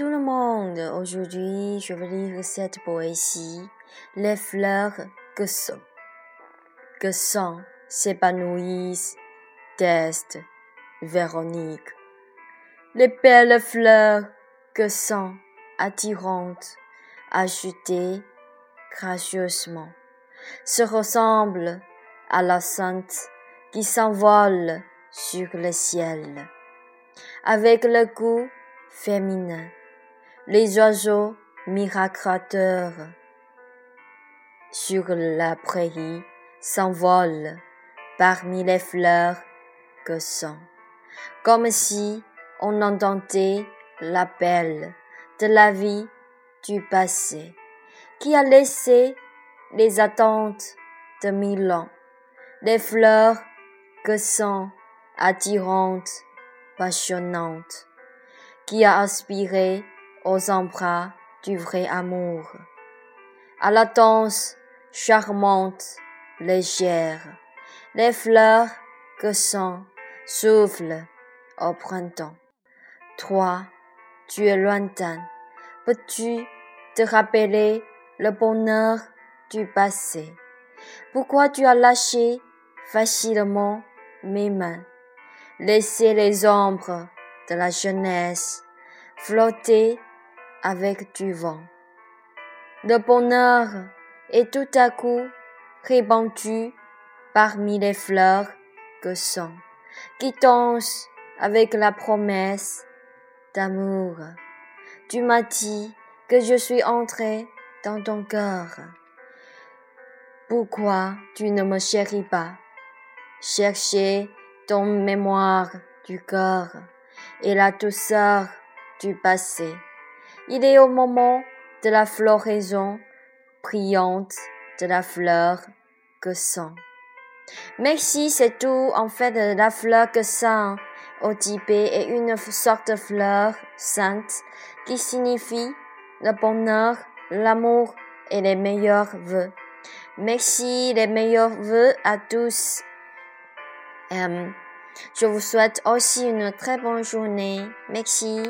Le monde! Aujourd'hui, je vais lire cette poésie. Les fleurs que sont, que sont s'épanouissent, test, Véronique. Les belles fleurs que sont attirantes, ajoutées gracieusement, se ressemblent à la sainte qui s'envole sur le ciel. Avec le goût féminin, les oiseaux miracrateurs sur la prairie s'envolent parmi les fleurs que sont, comme si on entendait l'appel de la vie du passé qui a laissé les attentes de mille ans, les fleurs que sont attirantes, passionnantes qui a aspiré aux embras du vrai amour, à la danse charmante, légère, les fleurs que sont soufflent au printemps. Toi, tu es lointain, peux-tu te rappeler le bonheur du passé? Pourquoi tu as lâché facilement mes mains, laissé les ombres de la jeunesse, flotter avec du vent. Le bonheur est tout à coup répandu parmi les fleurs que sont, qui dansent avec la promesse d'amour. Tu m'as dit que je suis entré dans ton cœur. Pourquoi tu ne me chéris pas? Cherchez ton mémoire du cœur et la douceur du passé. Il est au moment de la floraison brillante de la fleur que sent. Merci, c'est tout. En fait, la fleur que sent au Tibet est une sorte de fleur sainte qui signifie le bonheur, l'amour et les meilleurs vœux. Merci, les meilleurs vœux à tous. Euh, je vous souhaite aussi une très bonne journée. Merci.